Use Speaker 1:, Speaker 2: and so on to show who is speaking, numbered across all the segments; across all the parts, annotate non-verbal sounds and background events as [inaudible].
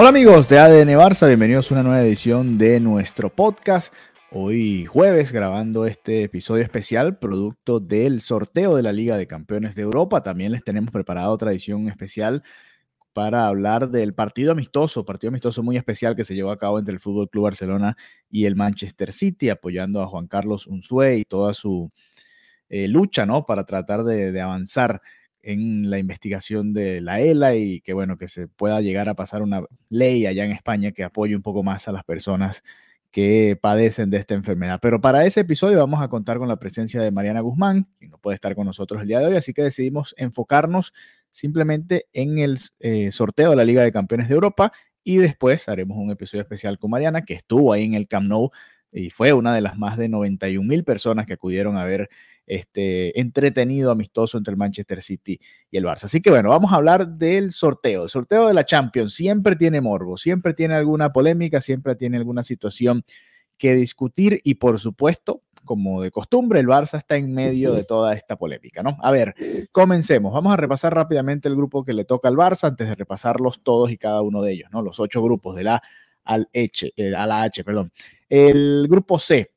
Speaker 1: Hola amigos de ADN Barça, bienvenidos a una nueva edición de nuestro podcast. Hoy jueves grabando este episodio especial, producto del sorteo de la Liga de Campeones de Europa. También les tenemos preparado otra edición especial para hablar del partido amistoso, partido amistoso muy especial que se llevó a cabo entre el Fútbol Club Barcelona y el Manchester City, apoyando a Juan Carlos Unzué y toda su eh, lucha, ¿no? Para tratar de avanzar en la investigación de la ELA y que bueno, que se pueda llegar a pasar una ley allá en España que apoye un poco más a las personas que padecen de esta enfermedad. Pero para ese episodio vamos a contar con la presencia de Mariana Guzmán, quien no puede estar con nosotros el día de hoy, así que decidimos enfocarnos simplemente en el eh, sorteo de la Liga de Campeones de Europa y después haremos un episodio especial con Mariana, que estuvo ahí en el Camp Nou y fue una de las más de 91 mil personas que acudieron a ver este entretenido, amistoso entre el Manchester City y el Barça. Así que bueno, vamos a hablar del sorteo. El sorteo de la Champions siempre tiene morbo, siempre tiene alguna polémica, siempre tiene alguna situación que discutir y por supuesto, como de costumbre, el Barça está en medio de toda esta polémica, ¿no? A ver, comencemos. Vamos a repasar rápidamente el grupo que le toca al Barça antes de repasarlos todos y cada uno de ellos, ¿no? Los ocho grupos de la al H, eh, a la H, perdón. El grupo C,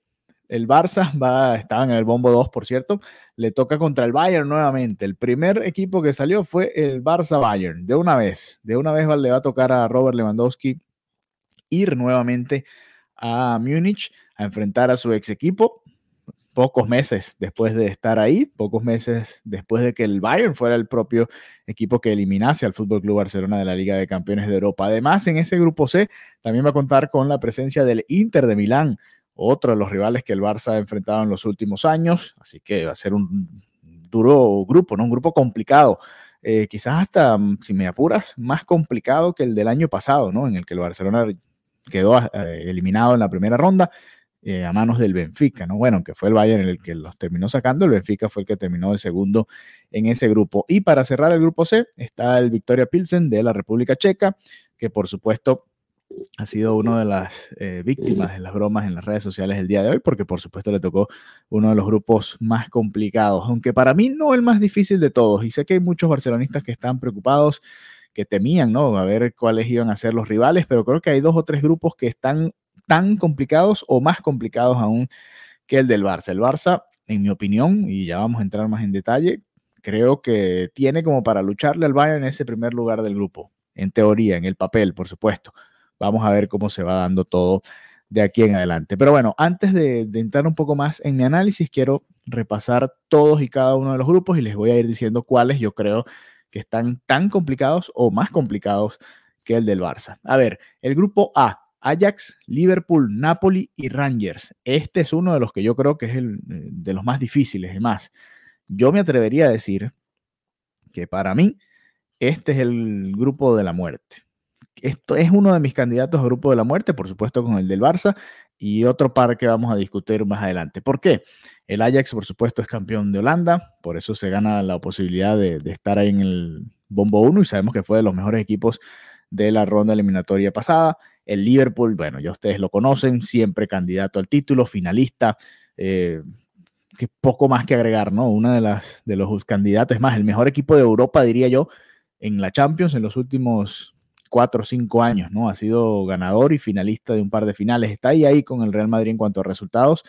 Speaker 1: el Barça estaba en el bombo 2, por cierto, le toca contra el Bayern nuevamente. El primer equipo que salió fue el Barça Bayern, de una vez. De una vez le va a tocar a Robert Lewandowski ir nuevamente a Múnich a enfrentar a su ex equipo. Pocos meses después de estar ahí, pocos meses después de que el Bayern fuera el propio equipo que eliminase al Fútbol Club Barcelona de la Liga de Campeones de Europa. Además, en ese grupo C también va a contar con la presencia del Inter de Milán, otro de los rivales que el Barça ha enfrentado en los últimos años, así que va a ser un duro grupo, ¿no? Un grupo complicado. Eh, quizás hasta, mm, si me apuras, más complicado que el del año pasado, ¿no? En el que el Barcelona quedó eh, eliminado en la primera ronda eh, a manos del Benfica, ¿no? Bueno, que fue el Bayern el que los terminó sacando, el Benfica fue el que terminó de segundo en ese grupo. Y para cerrar el grupo C está el Victoria Pilsen de la República Checa, que por supuesto ha sido una de las eh, víctimas de las bromas en las redes sociales el día de hoy, porque por supuesto le tocó uno de los grupos más complicados, aunque para mí no el más difícil de todos. Y sé que hay muchos barcelonistas que están preocupados, que temían, ¿no? A ver cuáles iban a ser los rivales, pero creo que hay dos o tres grupos que están tan complicados o más complicados aún que el del Barça. El Barça, en mi opinión, y ya vamos a entrar más en detalle, creo que tiene como para lucharle al Bayern en ese primer lugar del grupo, en teoría, en el papel, por supuesto Vamos a ver cómo se va dando todo de aquí en adelante. Pero bueno, antes de, entrar un poco más en mi análisis, quiero repasar todos y cada uno de los grupos y les voy a ir diciendo cuáles yo creo que están tan complicados o más complicados que el del Barça. A ver, el grupo A, Ajax, Liverpool, Napoli y Rangers. Este es uno de los que yo creo que es el de los más difíciles. Además, yo me atrevería a decir que para mí este es el grupo de la muerte esto es uno de mis candidatos a grupo de la muerte, por supuesto con el del Barça y otro par que vamos a discutir más adelante. ¿Por qué? El Ajax, por supuesto, es campeón de Holanda, por eso se gana la posibilidad de, estar ahí en el bombo 1 y sabemos que fue de los mejores equipos de la ronda eliminatoria pasada. El Liverpool, bueno, ya ustedes lo conocen, siempre candidato al título, finalista. Eh, que poco más que agregar, ¿no? Una de de los candidatos, es más, el mejor equipo de Europa, diría yo, en la Champions en los últimos cuatro o cinco años, ¿no? Ha sido ganador y finalista de un par de finales. Está ahí, ahí con el Real Madrid en cuanto a resultados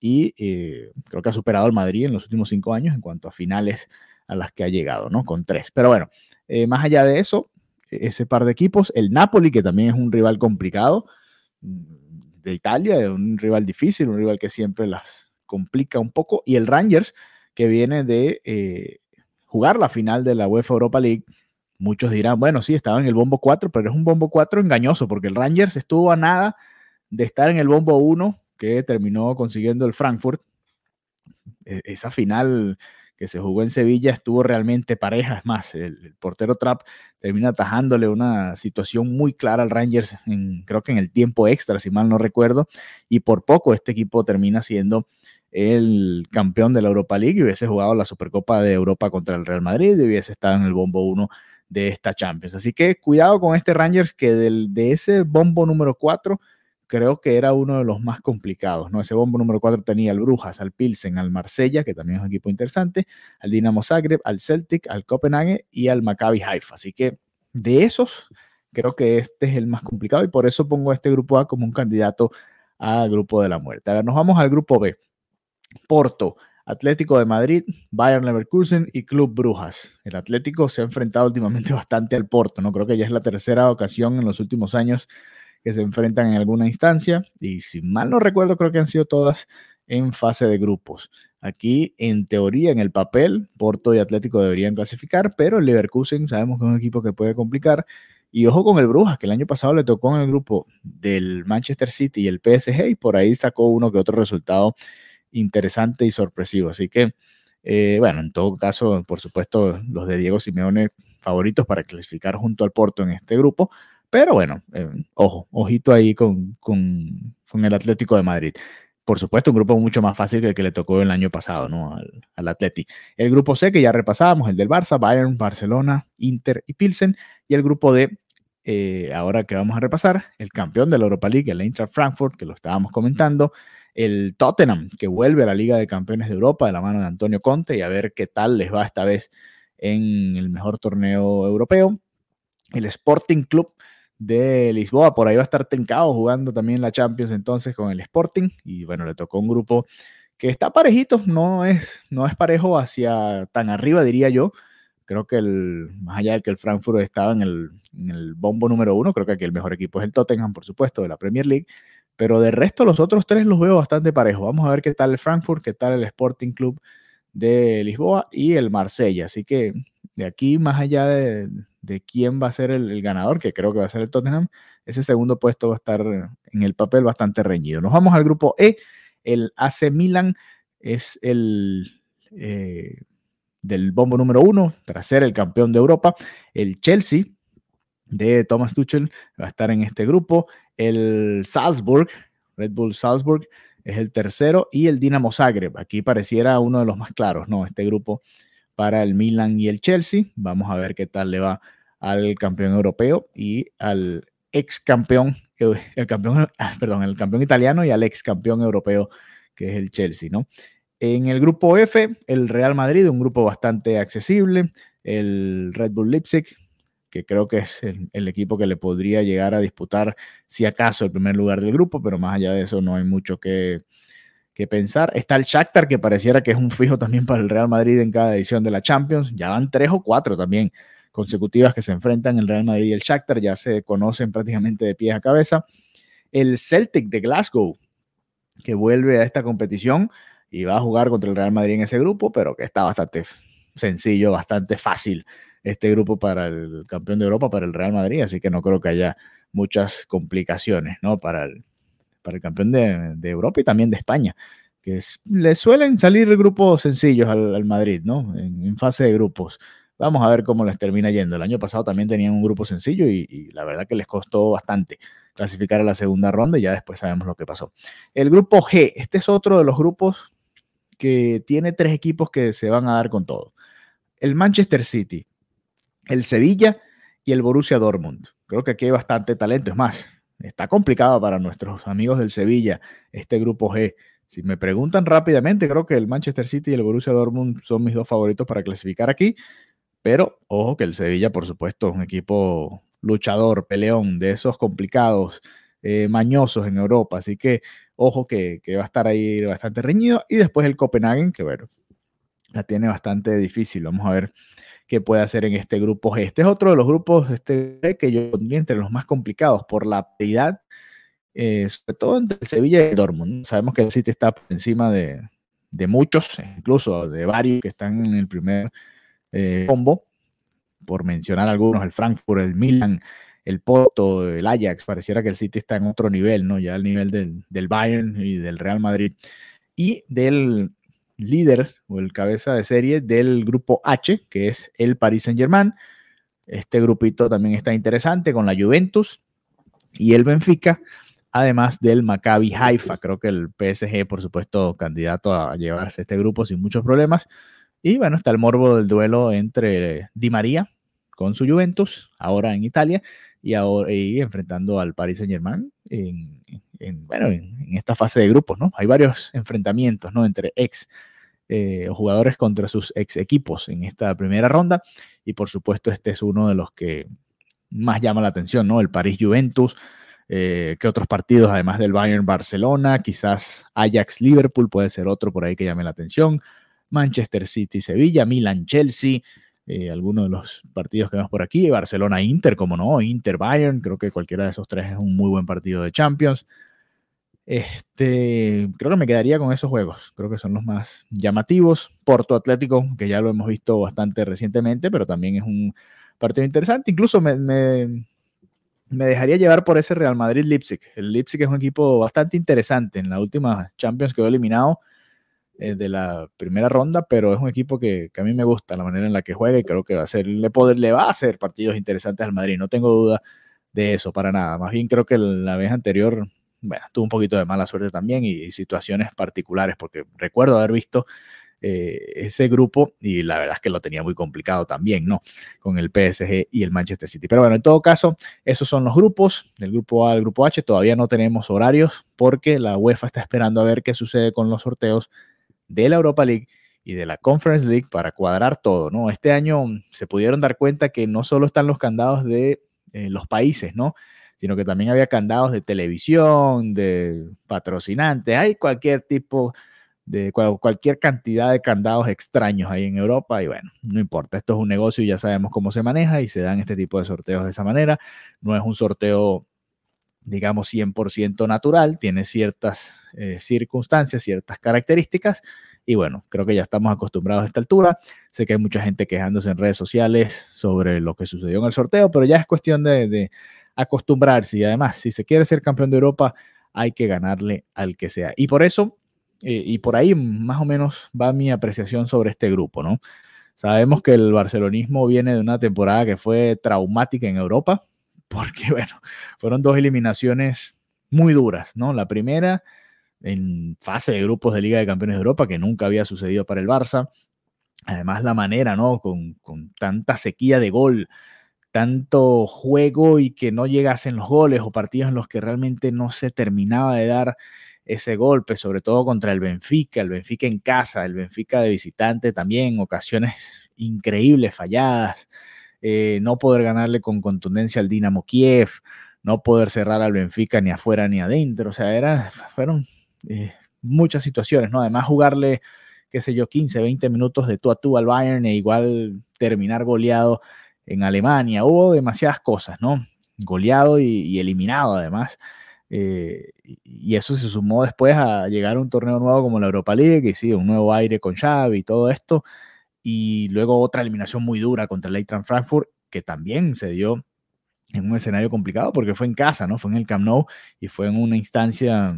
Speaker 1: y eh, creo que ha superado al Madrid en los últimos cinco años en cuanto a finales a las que ha llegado, ¿no? Con tres. Pero bueno, eh, más allá de eso, ese par de equipos, el Napoli, que también es un rival complicado mm, de Italia, un rival difícil, un rival que siempre las complica un poco, y el Rangers, que viene de eh, jugar la final de la UEFA Europa League Muchos dirán, bueno, sí, estaba en el bombo 4, pero es un bombo 4 engañoso, porque el Rangers estuvo a nada de estar en el bombo 1, que terminó consiguiendo el Frankfurt. e, esa final que se jugó en Sevilla estuvo realmente pareja. Es más, el, portero Trap termina atajándole una situación muy clara al Rangers, en, creo que en el tiempo extra, si mal no recuerdo, y por poco este equipo termina siendo el campeón de la Europa League y hubiese jugado la Supercopa de Europa contra el Real Madrid y hubiese estado en el bombo 1 de esta Champions. Así que cuidado con este Rangers que del, de ese bombo número 4 creo que era uno de los más complicados, ¿no? Ese bombo número 4 tenía al Brujas, al Pilsen, al Marsella, que también es un equipo interesante, al Dinamo Zagreb, al Celtic, al Copenhague y al Maccabi Haifa. Así que de esos, creo que este es el más complicado y por eso pongo este grupo A como un candidato a grupo de la muerte. A ver, nos vamos al grupo B. Porto, Atlético de Madrid, Bayern Leverkusen y Club Brujas. El Atlético se ha enfrentado últimamente [laughs] bastante al Porto, ¿no? Creo que ya es la tercera ocasión en los últimos años que se enfrentan en alguna instancia y si mal no recuerdo creo que han sido todas en fase de grupos. Aquí, en teoría, en el papel, Porto y Atlético deberían clasificar, pero el Leverkusen sabemos que es un equipo que puede complicar. Y ojo con el Brujas, que el año pasado le tocó en el grupo del Manchester City y el PSG, y por ahí sacó uno que otro resultado interesante y sorpresivo. Así que, eh, bueno, en todo caso, por supuesto, los de Diego Simeone favoritos para clasificar junto al Porto en este grupo. Pero bueno, eh, ojo, ojito ahí con, con, con, el Atlético de Madrid. Por supuesto, un grupo mucho más fácil que el que le tocó el año pasado, ¿no? Al, al Atleti. El grupo C, que ya repasábamos, el del Barça, Bayern, Barcelona, Inter y Pilsen. Y el grupo D, eh, ahora que vamos a repasar, el campeón de la Europa League, el Eintracht Frankfurt, que lo estábamos comentando, el Tottenham, que vuelve a la Liga de Campeones de Europa de la mano de Antonio Conte y a ver qué tal les va esta vez en el mejor torneo europeo. El Sporting Club de Lisboa, por ahí va a estar Tencao jugando también la Champions entonces con el Sporting y bueno, le tocó un grupo que está parejito, no es, no es parejo hacia tan arriba diría yo. Creo que el, más allá de que el Frankfurt estaba en el, en el bombo número uno, creo que aquí el mejor equipo es el Tottenham, por supuesto, de la Premier League. Pero de resto, los otros tres los veo bastante parejos. Vamos a ver qué tal el Frankfurt, qué tal el Sporting Club de Lisboa y el Marsella. Así que de aquí, más allá de, quién va a ser el, ganador, que creo que va a ser el Tottenham, ese segundo puesto va a estar en el papel bastante reñido. Nos vamos al grupo E. El AC Milan es el eh, del bombo número uno, tras ser el campeón de Europa. El Chelsea de Thomas Tuchel va a estar en este grupo. El Salzburg, Red Bull Salzburg, es el tercero. Y el Dinamo Zagreb, aquí pareciera uno de los más claros, ¿no? Este grupo para el Milan y el Chelsea. Vamos a ver qué tal le va al campeón europeo y al ex campeón, el campeón, ah, perdón, el campeón italiano y al ex campeón europeo que es el Chelsea, ¿no? En el grupo F, el Real Madrid, un grupo bastante accesible, el Red Bull Leipzig, que creo que es el, equipo que le podría llegar a disputar, si acaso, el primer lugar del grupo, pero más allá de eso no hay mucho que, pensar. Está el Shakhtar, que pareciera que es un fijo también para el Real Madrid en cada edición de la Champions. Ya van tres o cuatro también consecutivas que se enfrentan el Real Madrid y el Shakhtar, ya se conocen prácticamente de pies a cabeza. El Celtic de Glasgow, que vuelve a esta competición y va a jugar contra el Real Madrid en ese grupo, pero que está bastante sencillo, bastante fácil este grupo para el campeón de Europa, para el Real Madrid, así que no creo que haya muchas complicaciones, ¿no? Para el, para el campeón de, Europa y también de España, que le suelen salir grupos sencillos al, Madrid, ¿no? En, fase de grupos. Vamos a ver cómo les termina yendo. El año pasado también tenían un grupo sencillo y, la verdad que les costó bastante clasificar a la segunda ronda y ya después sabemos lo que pasó. El grupo G, este es otro de los grupos que tiene tres equipos que se van a dar con todo. El Manchester City, el Sevilla y el Borussia Dortmund. Creo que aquí hay bastante talento. Es más, está complicado para nuestros amigos del Sevilla este grupo G. Si me preguntan rápidamente, creo que el Manchester City y el Borussia Dortmund son mis dos favoritos para clasificar aquí. Pero ojo que el Sevilla, por supuesto, es un equipo luchador, peleón, de esos complicados, eh, mañosos en Europa. Así que ojo que, que, va a estar ahí bastante reñido. Y después el Copenhagen, que bueno, la tiene bastante difícil. Vamos a ver que puede hacer en este grupo G. Este es otro de los grupos este, que yo pondría entre los más complicados por la paridad, eh, sobre todo entre el Sevilla y el Dortmund. Sabemos que el City está por encima de, muchos, incluso de varios que están en el primer eh, combo, por mencionar algunos, el Frankfurt, el Milan, el Porto, el Ajax, pareciera que el City está en otro nivel, ¿no? Ya al nivel del, del Bayern y del Real Madrid. Y del líder o el cabeza de serie del grupo H, que es el Paris Saint-Germain. Este grupito también está interesante con la Juventus y el Benfica, además del Maccabi Haifa. Creo que el PSG, por supuesto, candidato a llevarse este grupo sin muchos problemas. Y bueno, está el morbo del duelo entre Di María con su Juventus, ahora en Italia, y, ahora, enfrentando al Paris Saint Germain en, bueno, en, esta fase de grupos, ¿no? Hay varios enfrentamientos, ¿no? Entre ex eh, jugadores contra sus ex equipos en esta primera ronda, y por supuesto este es uno de los que más llama la atención, ¿no? El Paris Juventus, eh, que otros partidos, además del Bayern Barcelona, quizás Ajax Liverpool puede ser otro por ahí que llame la atención, Manchester City Sevilla, Milan Chelsea, eh, algunos de los partidos que vemos por aquí, Barcelona Inter, como no, Inter Bayern, creo que cualquiera de esos tres es un muy buen partido de Champions. Este, creo que me quedaría con esos juegos, creo que son los más llamativos. Porto Atlético, que ya lo hemos visto bastante recientemente, pero también es un partido interesante. Incluso me, me, dejaría llevar por ese Real Madrid-Leipzig. El Leipzig es un equipo bastante interesante. En la última Champions quedó eliminado eh, de la primera ronda, pero es un equipo que, a mí me gusta la manera en la que juega y creo que va a ser, le, le va a hacer partidos interesantes al Madrid. No tengo duda de eso para nada. Más bien creo que la vez anterior, bueno, tuvo un poquito de mala suerte también y, situaciones particulares, porque recuerdo haber visto eh, ese grupo y la verdad es que lo tenía muy complicado también, ¿no? Con el PSG y el Manchester City. Pero bueno, en todo caso, esos son los grupos, del grupo A al grupo H. Todavía no tenemos horarios porque la UEFA está esperando a ver qué sucede con los sorteos de la Europa League y de la Conference League para cuadrar todo, ¿no? Este año se pudieron dar cuenta que no solo están los candados de eh, los países, ¿no? Sino que también había candados de televisión, de patrocinantes, hay cualquier tipo de cualquier cantidad de candados extraños ahí en Europa y bueno, no importa, esto es un negocio y ya sabemos cómo se maneja y se dan este tipo de sorteos de esa manera. No es un sorteo, digamos, 100% natural, tiene ciertas eh, circunstancias, ciertas características y bueno, creo que ya estamos acostumbrados a esta altura. Sé que hay mucha gente quejándose en redes sociales sobre lo que sucedió en el sorteo, pero ya es cuestión de, de acostumbrarse y además, si se quiere ser campeón de Europa, hay que ganarle al que sea. Y por eso y por ahí más o menos va mi apreciación sobre este grupo, ¿no? Sabemos que el barcelonismo viene de una temporada que fue traumática en Europa, [laughs] porque, bueno, fueron dos eliminaciones muy duras, ¿no? La primera en fase de grupos de Liga de Campeones de Europa, que nunca había sucedido para el Barça. Además, la manera, ¿no? Con, con tanta sequía de gol, tanto juego y que no llegasen los goles o partidos en los que realmente no se terminaba de dar ese golpe, sobre todo contra el Benfica, el Benfica en casa, el Benfica de visitante también, ocasiones increíbles, falladas, eh, no poder ganarle con contundencia al Dinamo Kiev, no poder cerrar al Benfica ni afuera ni adentro, o sea, era, fueron eh, muchas situaciones, ¿no? Además jugarle, qué sé yo, 15, 20 minutos de tú a tú al Bayern e igual terminar goleado en Alemania, hubo demasiadas cosas, ¿no? Goleado y eliminado además. Eh, y eso se sumó después a llegar a un torneo nuevo como la Europa League, y sí, un nuevo aire con Xavi y todo esto. Y luego otra eliminación muy dura contra el Eintracht Frankfurt, que también se dio en un escenario complicado porque fue en casa, ¿no? Fue en el Camp Nou y fue en una instancia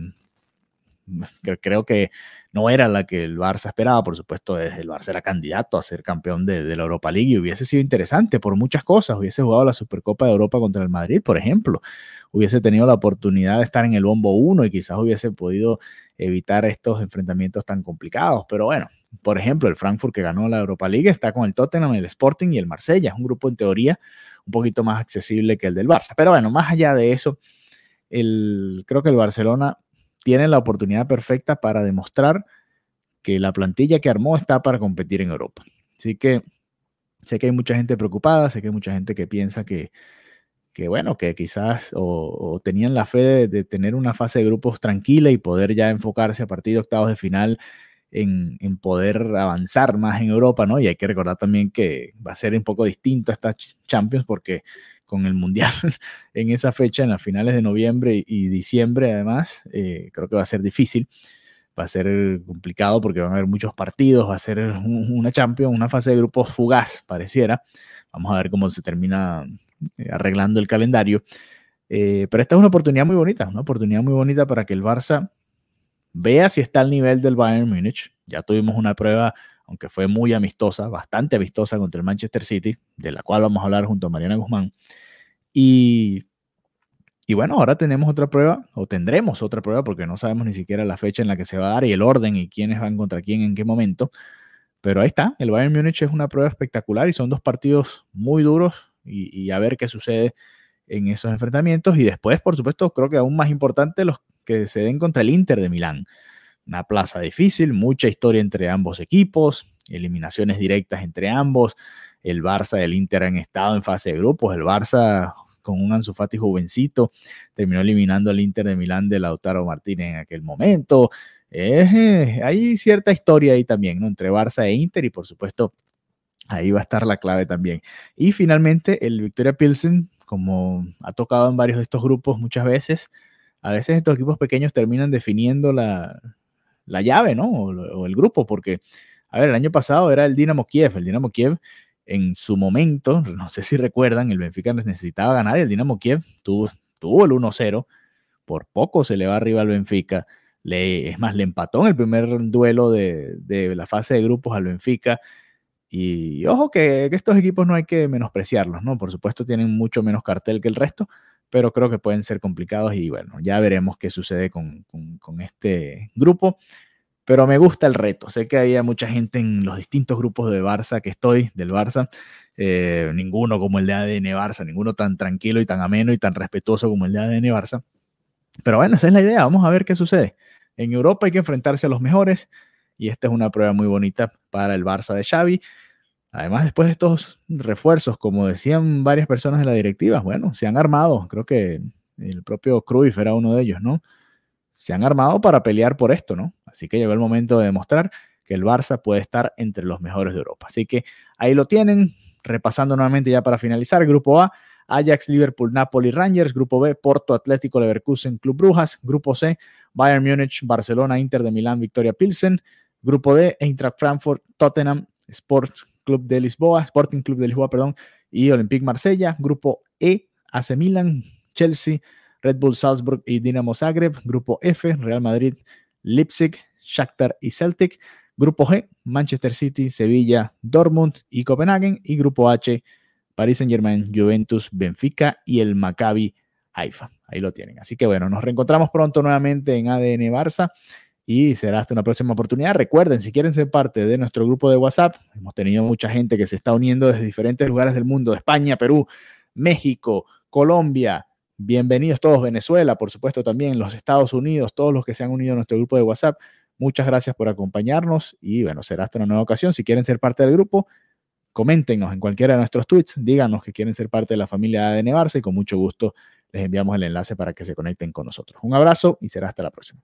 Speaker 1: que creo que no era la que el Barça esperaba, por supuesto, el Barça era candidato a ser campeón de, la Europa League y hubiese sido interesante por muchas cosas, hubiese jugado la Supercopa de Europa contra el Madrid, por ejemplo, hubiese tenido la oportunidad de estar en el bombo 1 y quizás hubiese podido evitar estos enfrentamientos tan complicados, pero bueno, por ejemplo, el Frankfurt que ganó la Europa League está con el Tottenham, el Sporting y el Marsella, es un grupo en teoría un poquito más accesible que el del Barça, pero bueno, más allá de eso, el, creo que el Barcelona tienen la oportunidad perfecta para demostrar que la plantilla que armó está para competir en Europa. Así que sé que hay mucha gente preocupada, sé que hay mucha gente que piensa que, que bueno, que quizás o, tenían la fe de, tener una fase de grupos tranquila y poder ya enfocarse a partir de octavos de final en, poder avanzar más en Europa, ¿no? Y hay que recordar también que va a ser un poco distinto esta Champions porque con el Mundial [laughs] en esa fecha, en las finales de noviembre y diciembre, además, eh, creo que va a ser difícil, va a ser complicado porque van a haber muchos partidos, va a ser una Champions, una fase de grupos fugaz, pareciera. Vamos a ver cómo se termina eh, arreglando el calendario. Eh, pero esta es una oportunidad muy bonita, una oportunidad muy bonita para que el Barça vea si está al nivel del Bayern Múnich. Ya tuvimos una prueba, aunque fue muy amistosa, bastante amistosa contra el Manchester City, de la cual vamos a hablar junto a Mariana Guzmán. Y, y bueno, ahora tenemos otra prueba, o tendremos otra prueba, porque no sabemos ni siquiera la fecha en la que se va a dar y el orden y quiénes van contra quién en qué momento. Pero ahí está, el Bayern Múnich es una prueba espectacular y son dos partidos muy duros y, a ver qué sucede en esos enfrentamientos. Y después, por supuesto, creo que aún más importante los que se den contra el Inter de Milán. Una plaza difícil, mucha historia entre ambos equipos, eliminaciones directas entre ambos. El Barça y el Inter han estado en fase de grupos. El Barça con un Ansu Fati jovencito terminó eliminando al Inter de Milán de Lautaro Martínez en aquel momento. Eh, hay cierta historia ahí también, ¿no? Entre Barça e Inter y por supuesto ahí va a estar la clave también. Y finalmente el Victoria Pilsen, como ha tocado en varios de estos grupos muchas veces, a veces estos equipos pequeños terminan definiendo la, llave, ¿no? O, el grupo, porque, a ver, el año pasado era el Dinamo Kiev, el Dinamo Kiev en su momento, [laughs] no sé si recuerdan, el Benfica necesitaba ganar y el Dinamo Kiev tuvo, tuvo el 1-0, por poco se le va arriba al Benfica, le, es más, le empató en el primer duelo de, la fase de grupos al Benfica. Y ojo que, estos equipos no hay que menospreciarlos, ¿no? Por supuesto tienen mucho menos cartel que el resto, pero creo que pueden ser complicados y bueno, ya veremos qué sucede con, este grupo. Pero me gusta el reto. Sé que había mucha gente en los distintos grupos de Barça que estoy, del Barça. Eh, ninguno como el de ADN Barça, ninguno tan tranquilo y tan ameno y tan respetuoso como el de ADN Barça. Pero bueno, esa es la idea. Vamos a ver qué sucede. En Europa hay que enfrentarse a los mejores y esta es una prueba muy bonita para el Barça de Xavi. Además, después de estos refuerzos, como decían varias personas de la directiva, bueno, se han armado. Creo que el propio Cruyff era uno de ellos, ¿no? Se han armado para pelear por esto, ¿no? Así que llegó el momento de demostrar que el Barça puede estar entre los mejores de Europa. Así que ahí lo tienen. Repasando nuevamente ya para finalizar, Grupo A, Ajax, Liverpool, Napoli, Rangers. Grupo B, Porto, Atlético, Leverkusen, Club Brujas. Grupo C, Bayern Múnich, Barcelona, Inter de Milán, Victoria Pilsen. Grupo D, Eintracht Frankfurt, Tottenham, Sport Club de Lisboa, Sporting Club de Lisboa, perdón, y Olympique Marsella. Grupo E, AC Milan, Chelsea, Red Bull Salzburg y Dinamo Zagreb. Grupo F, Real Madrid, Leipzig, Shakhtar y Celtic. Grupo G, Manchester City, Sevilla, Dortmund y Copenhagen. Y Grupo H, Paris Saint Germain, Juventus, Benfica y el Maccabi Haifa. Ahí lo tienen. Así que bueno, nos reencontramos pronto nuevamente en ADN Barça y será hasta una próxima oportunidad. Recuerden, si quieren ser parte de nuestro grupo de WhatsApp, hemos tenido mucha gente que se está uniendo desde diferentes lugares del mundo, España, Perú, México, Colombia. Bienvenidos todos, Venezuela, por supuesto también, los Estados Unidos, todos los que se han unido a nuestro grupo de WhatsApp. Muchas gracias por acompañarnos y bueno, será hasta una nueva ocasión. Si quieren ser parte del grupo, coméntenos en cualquiera de nuestros tweets, díganos que quieren ser parte de la familia de Barça y con mucho gusto les enviamos el enlace para que se conecten con nosotros. Un abrazo y será hasta la próxima.